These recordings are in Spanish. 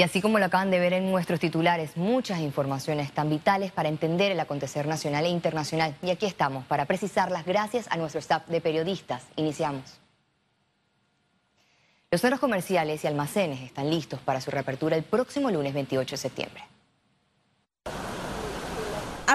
Y así como lo acaban de ver en nuestros titulares, muchas informaciones tan vitales para entender el acontecer nacional e internacional. Y aquí estamos para precisarlas gracias a nuestro staff de periodistas. Iniciamos. Los centros comerciales y almacenes están listos para su reapertura el próximo lunes 28 de septiembre.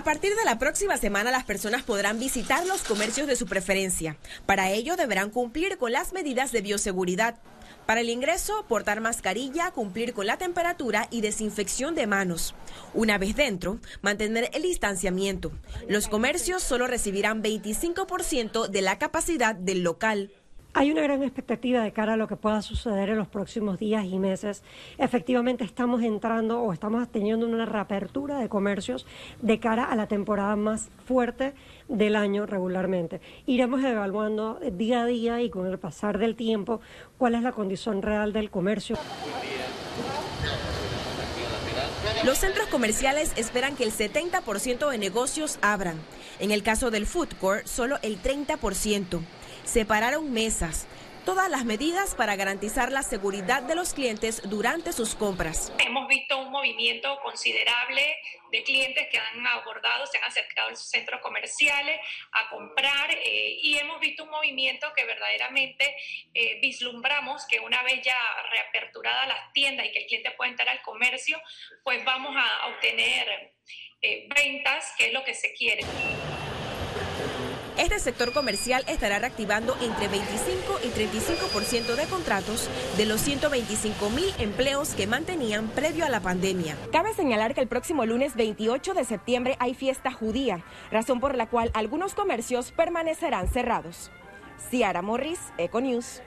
A partir de la próxima semana las personas podrán visitar los comercios de su preferencia. Para ello deberán cumplir con las medidas de bioseguridad. Para el ingreso, portar mascarilla, cumplir con la temperatura y desinfección de manos. Una vez dentro, mantener el distanciamiento. Los comercios solo recibirán 25% de la capacidad del local. Hay una gran expectativa de cara a lo que pueda suceder en los próximos días y meses. Efectivamente estamos entrando o estamos teniendo una reapertura de comercios de cara a la temporada más fuerte del año regularmente. Iremos evaluando día a día y con el pasar del tiempo cuál es la condición real del comercio. Los centros comerciales esperan que el 70% de negocios abran. En el caso del food court, solo el 30% separaron mesas, todas las medidas para garantizar la seguridad de los clientes durante sus compras. Hemos visto un movimiento considerable de clientes que han abordado, se han acercado a los centros comerciales a comprar eh, y hemos visto un movimiento que verdaderamente eh, vislumbramos que una vez ya reaperturadas las tiendas y que el cliente pueda entrar al comercio, pues vamos a obtener eh, ventas, que es lo que se quiere. Este sector comercial estará reactivando entre 25 y 35% de contratos de los 125 mil empleos que mantenían previo a la pandemia. Cabe señalar que el próximo lunes 28 de septiembre hay fiesta judía, razón por la cual algunos comercios permanecerán cerrados. Ciara Morris, Econews.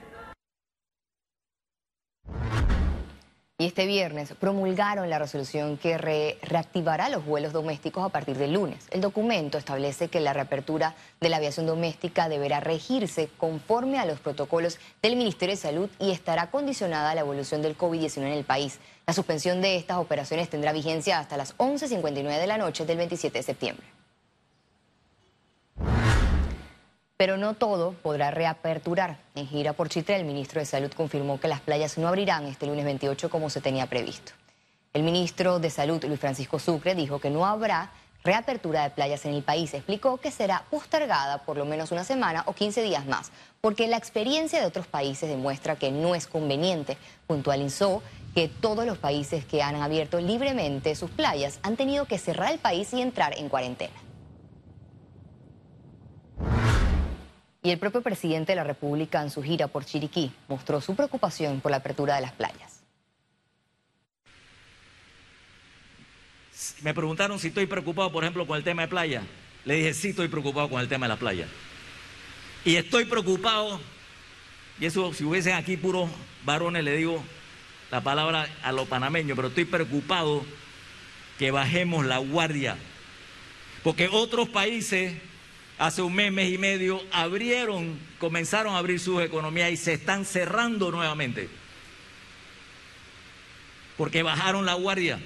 Y este viernes promulgaron la resolución que reactivará los vuelos domésticos a partir del lunes. El documento establece que la reapertura de la aviación doméstica deberá regirse conforme a los protocolos del Ministerio de Salud y estará condicionada a la evolución del COVID-19 en el país. La suspensión de estas operaciones tendrá vigencia hasta las 11.59 de la noche del 27 de septiembre. Pero no todo podrá reaperturar. En gira por Chitre, el ministro de Salud confirmó que las playas no abrirán este lunes 28 como se tenía previsto. El ministro de Salud, Luis Francisco Sucre, dijo que no habrá reapertura de playas en el país. Explicó que será postergada por lo menos una semana o 15 días más, porque la experiencia de otros países demuestra que no es conveniente. Puntualizó que todos los países que han abierto libremente sus playas han tenido que cerrar el país y entrar en cuarentena. Y el propio presidente de la República en su gira por Chiriquí mostró su preocupación por la apertura de las playas. Me preguntaron si estoy preocupado, por ejemplo, con el tema de playa. Le dije, sí estoy preocupado con el tema de la playa. Y estoy preocupado, y eso si hubiesen aquí puros varones, le digo la palabra a los panameños, pero estoy preocupado que bajemos la guardia. Porque otros países hace un mes, mes y medio, abrieron, comenzaron a abrir sus economías y se están cerrando nuevamente. Porque bajaron la guardia.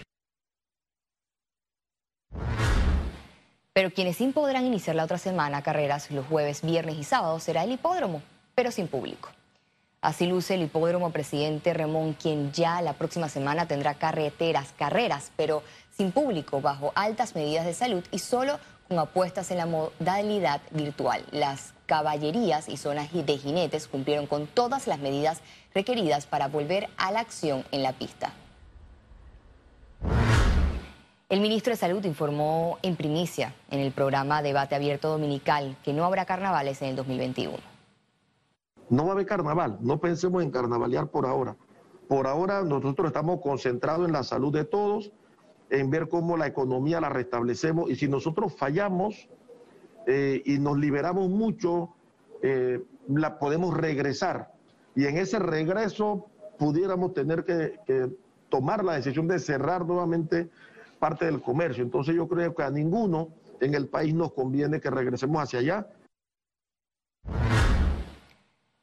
Pero quienes sí podrán iniciar la otra semana carreras los jueves, viernes y sábados será el hipódromo, pero sin público. Así luce el hipódromo presidente Ramón, quien ya la próxima semana tendrá carreteras, carreras, pero sin público, bajo altas medidas de salud y solo apuestas en la modalidad virtual. Las caballerías y zonas de jinetes cumplieron con todas las medidas requeridas para volver a la acción en la pista. El ministro de Salud informó en primicia en el programa Debate Abierto Dominical que no habrá carnavales en el 2021. No va a haber carnaval, no pensemos en carnavalear por ahora. Por ahora nosotros estamos concentrados en la salud de todos en ver cómo la economía la restablecemos y si nosotros fallamos eh, y nos liberamos mucho, eh, la podemos regresar y en ese regreso pudiéramos tener que, que tomar la decisión de cerrar nuevamente parte del comercio. Entonces yo creo que a ninguno en el país nos conviene que regresemos hacia allá.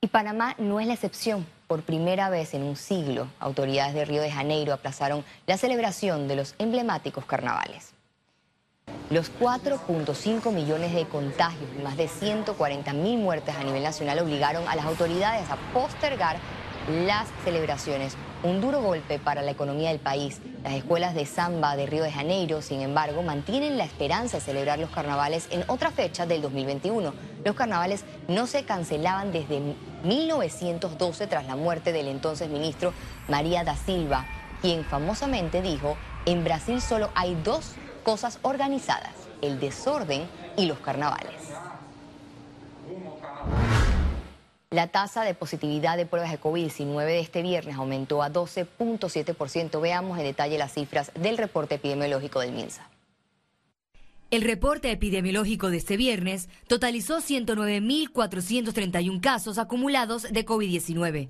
Y Panamá no es la excepción. Por primera vez en un siglo, autoridades de Río de Janeiro aplazaron la celebración de los emblemáticos carnavales. Los 4.5 millones de contagios y más de 140 mil muertes a nivel nacional obligaron a las autoridades a postergar las celebraciones un duro golpe para la economía del país. Las escuelas de samba de Río de Janeiro, sin embargo, mantienen la esperanza de celebrar los carnavales en otra fecha del 2021. Los carnavales no se cancelaban desde 1912 tras la muerte del entonces ministro María da Silva, quien famosamente dijo, en Brasil solo hay dos cosas organizadas, el desorden y los carnavales. La tasa de positividad de pruebas de COVID-19 de este viernes aumentó a 12.7%. Veamos en detalle las cifras del reporte epidemiológico del MINSA. El reporte epidemiológico de este viernes totalizó 109.431 casos acumulados de COVID-19.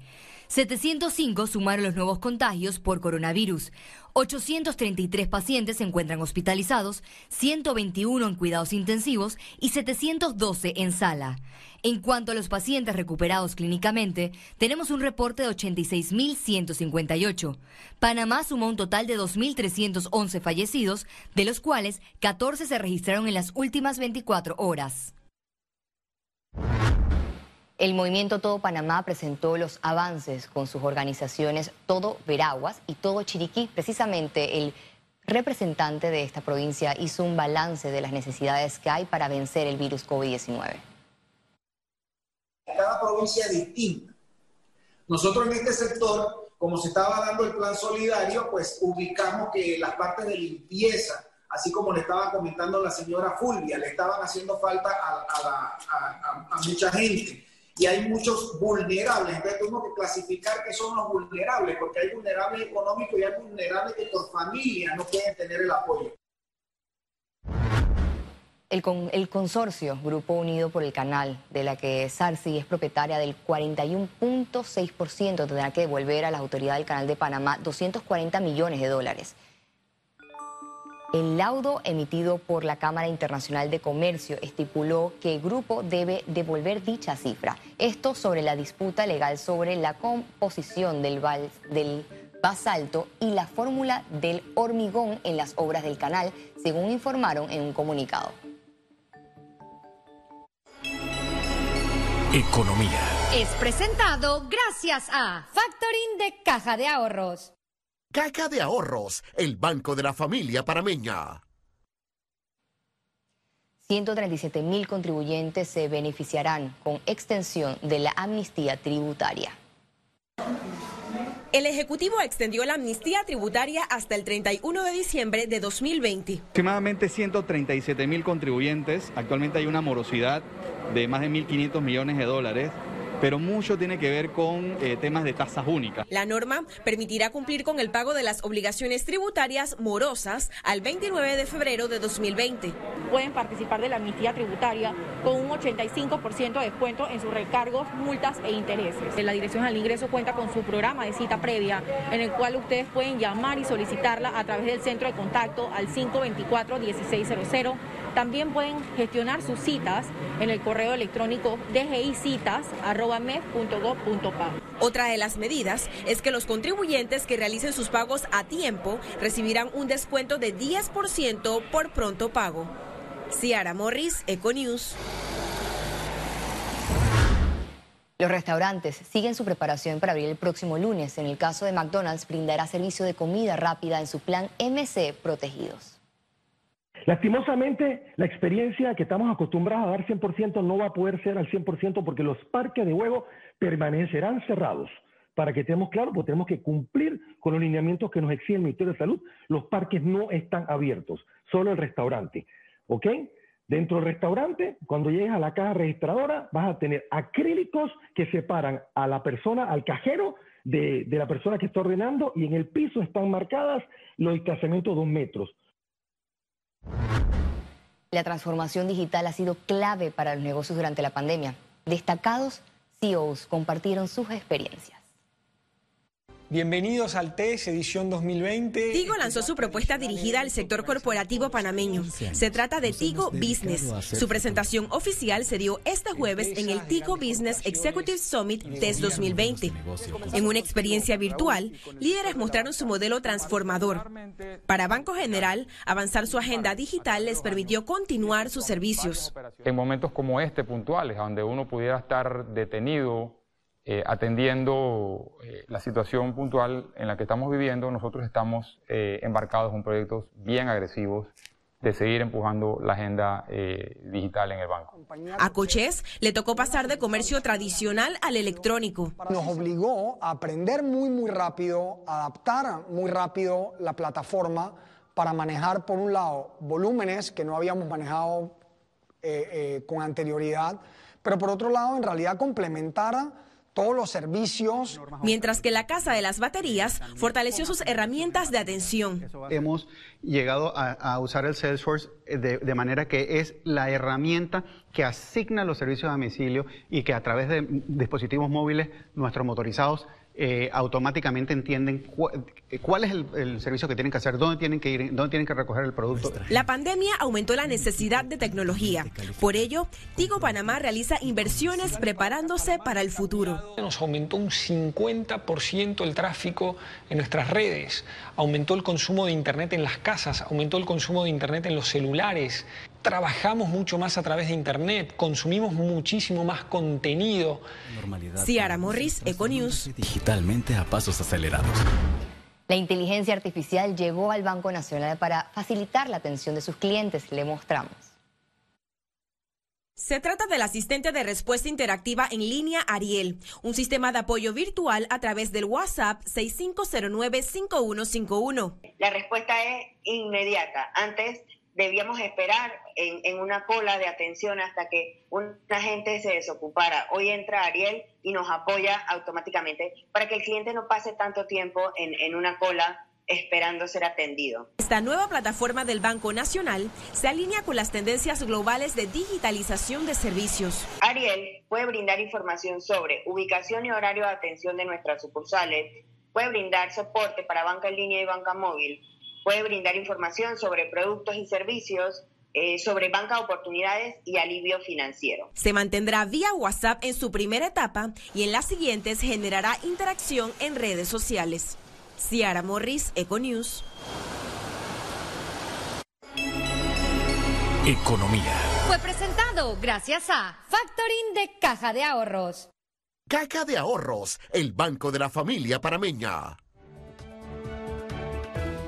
705 sumaron los nuevos contagios por coronavirus. 833 pacientes se encuentran hospitalizados, 121 en cuidados intensivos y 712 en sala. En cuanto a los pacientes recuperados clínicamente, tenemos un reporte de 86.158. Panamá sumó un total de 2.311 fallecidos, de los cuales 14 se registraron en las últimas 24 horas. El movimiento Todo Panamá presentó los avances con sus organizaciones Todo Veraguas y Todo Chiriquí. Precisamente el representante de esta provincia hizo un balance de las necesidades que hay para vencer el virus COVID-19. Cada provincia es distinta. Nosotros en este sector, como se estaba dando el plan solidario, pues ubicamos que las partes de limpieza, así como le estaba comentando la señora Fulvia, le estaban haciendo falta a, a mucha gente y hay muchos vulnerables. Entonces tenemos que clasificar qué son los vulnerables, porque hay vulnerables económicos y hay vulnerables que por familia no pueden tener el apoyo. El, el, consorcio Grupo Unido por el Canal, de la que Sarsi es propietaria del 41.6%, tendrá que devolver a las autoridades del Canal de Panamá 240 millones de dólares. El laudo emitido por la Cámara Internacional de Comercio estipuló que el grupo debe devolver dicha cifra. Esto sobre la disputa legal sobre la composición del, del basalto y la fórmula del hormigón en las obras del canal, según informaron en un comunicado. Economía. Es presentado gracias a Factoring de Caja de Ahorros. Caja de Ahorros, el banco de la familia parameña. 137 mil contribuyentes se beneficiarán con extensión de la amnistía tributaria. El Ejecutivo extendió la amnistía tributaria hasta el 31 de diciembre de 2020. Aproximadamente 137 mil contribuyentes. Actualmente hay una morosidad de más de 1.500 millones de dólares pero mucho tiene que ver con eh, temas de tasas únicas. La norma permitirá cumplir con el pago de las obligaciones tributarias morosas al 29 de febrero de 2020. Pueden participar de la amnistía tributaria con un 85% de descuento en sus recargos, multas e intereses. La Dirección al Ingreso cuenta con su programa de cita previa, en el cual ustedes pueden llamar y solicitarla a través del centro de contacto al 524-1600 también pueden gestionar sus citas en el correo electrónico dgicitas.med.gov.pa. Otra de las medidas es que los contribuyentes que realicen sus pagos a tiempo recibirán un descuento de 10% por pronto pago. Ciara Morris, Econews. Los restaurantes siguen su preparación para abrir el próximo lunes. En el caso de McDonald's, brindará servicio de comida rápida en su plan MC Protegidos. Lastimosamente, la experiencia que estamos acostumbrados a dar 100% no va a poder ser al 100% porque los parques de juego permanecerán cerrados. Para que estemos claros, pues tenemos que cumplir con los lineamientos que nos exige el Ministerio de Salud. Los parques no están abiertos, solo el restaurante. ¿Ok? Dentro del restaurante, cuando llegues a la caja registradora, vas a tener acrílicos que separan a la persona, al cajero, de, de la persona que está ordenando y en el piso están marcadas los distanciamientos de dos metros. La transformación digital ha sido clave para los negocios durante la pandemia. Destacados CEOs compartieron sus experiencias. Bienvenidos al TES edición 2020. Tigo lanzó su propuesta dirigida al sector corporativo panameño. Se trata de Tigo Business. Su presentación oficial se dio este jueves en el Tigo Business Executive Summit TES 2020. En una experiencia virtual, líderes mostraron su modelo transformador. Para Banco General, avanzar su agenda digital les permitió continuar sus servicios. En momentos como este puntuales, donde uno pudiera estar detenido eh, atendiendo eh, la situación puntual en la que estamos viviendo, nosotros estamos eh, embarcados en proyectos bien agresivos de seguir empujando la agenda digital en el banco. A Coches le tocó pasar de comercio tradicional al electrónico. Nos obligó a aprender muy, muy rápido, adaptar muy rápido la plataforma para manejar, por un lado, volúmenes que no habíamos manejado con anterioridad, pero por otro lado, en realidad complementar todos los servicios. Mientras que la Casa de las Baterías fortaleció sus herramientas de atención. Hemos llegado a, usar el Salesforce de, de, manera que es la herramienta que asigna los servicios a domicilio y que a través de dispositivos móviles nuestros motorizados eh, automáticamente entienden eh, cuál es el, servicio que tienen que hacer, dónde tienen que ir, dónde tienen que recoger el producto. La pandemia aumentó la necesidad de tecnología. Por ello, Tigo Panamá realiza inversiones preparándose para el futuro. Nos aumentó un 50% el tráfico en nuestras redes, aumentó el consumo de Internet en las casas, aumentó el consumo de Internet en los celulares trabajamos mucho más a través de Internet, consumimos muchísimo más contenido. Ciara Morris, Econews. Digitalmente a pasos acelerados. La inteligencia artificial llegó al Banco Nacional para facilitar la atención de sus clientes. Le mostramos. Se trata del asistente de respuesta interactiva en línea Ariel, un sistema de apoyo virtual a través del WhatsApp 6509-5151. La respuesta es inmediata. Antes debíamos esperar en, una cola de atención hasta que una gente se desocupara. Hoy entra Ariel y nos apoya automáticamente para que el cliente no pase tanto tiempo en, en una cola esperando ser atendido. Esta nueva plataforma del Banco Nacional se alinea con las tendencias globales de digitalización de servicios. Ariel puede brindar información sobre ubicación y horario de atención de nuestras sucursales, puede brindar soporte para banca en línea y banca móvil, puede brindar información sobre productos y servicios, eh, sobre banca de oportunidades y alivio financiero. Se mantendrá vía WhatsApp en su primera etapa y en las siguientes generará interacción en redes sociales. Ciara Morris, Econews. Economía. Fue presentado gracias a Factoring de Caja de Ahorros. Caja de Ahorros, el banco de la familia parameña.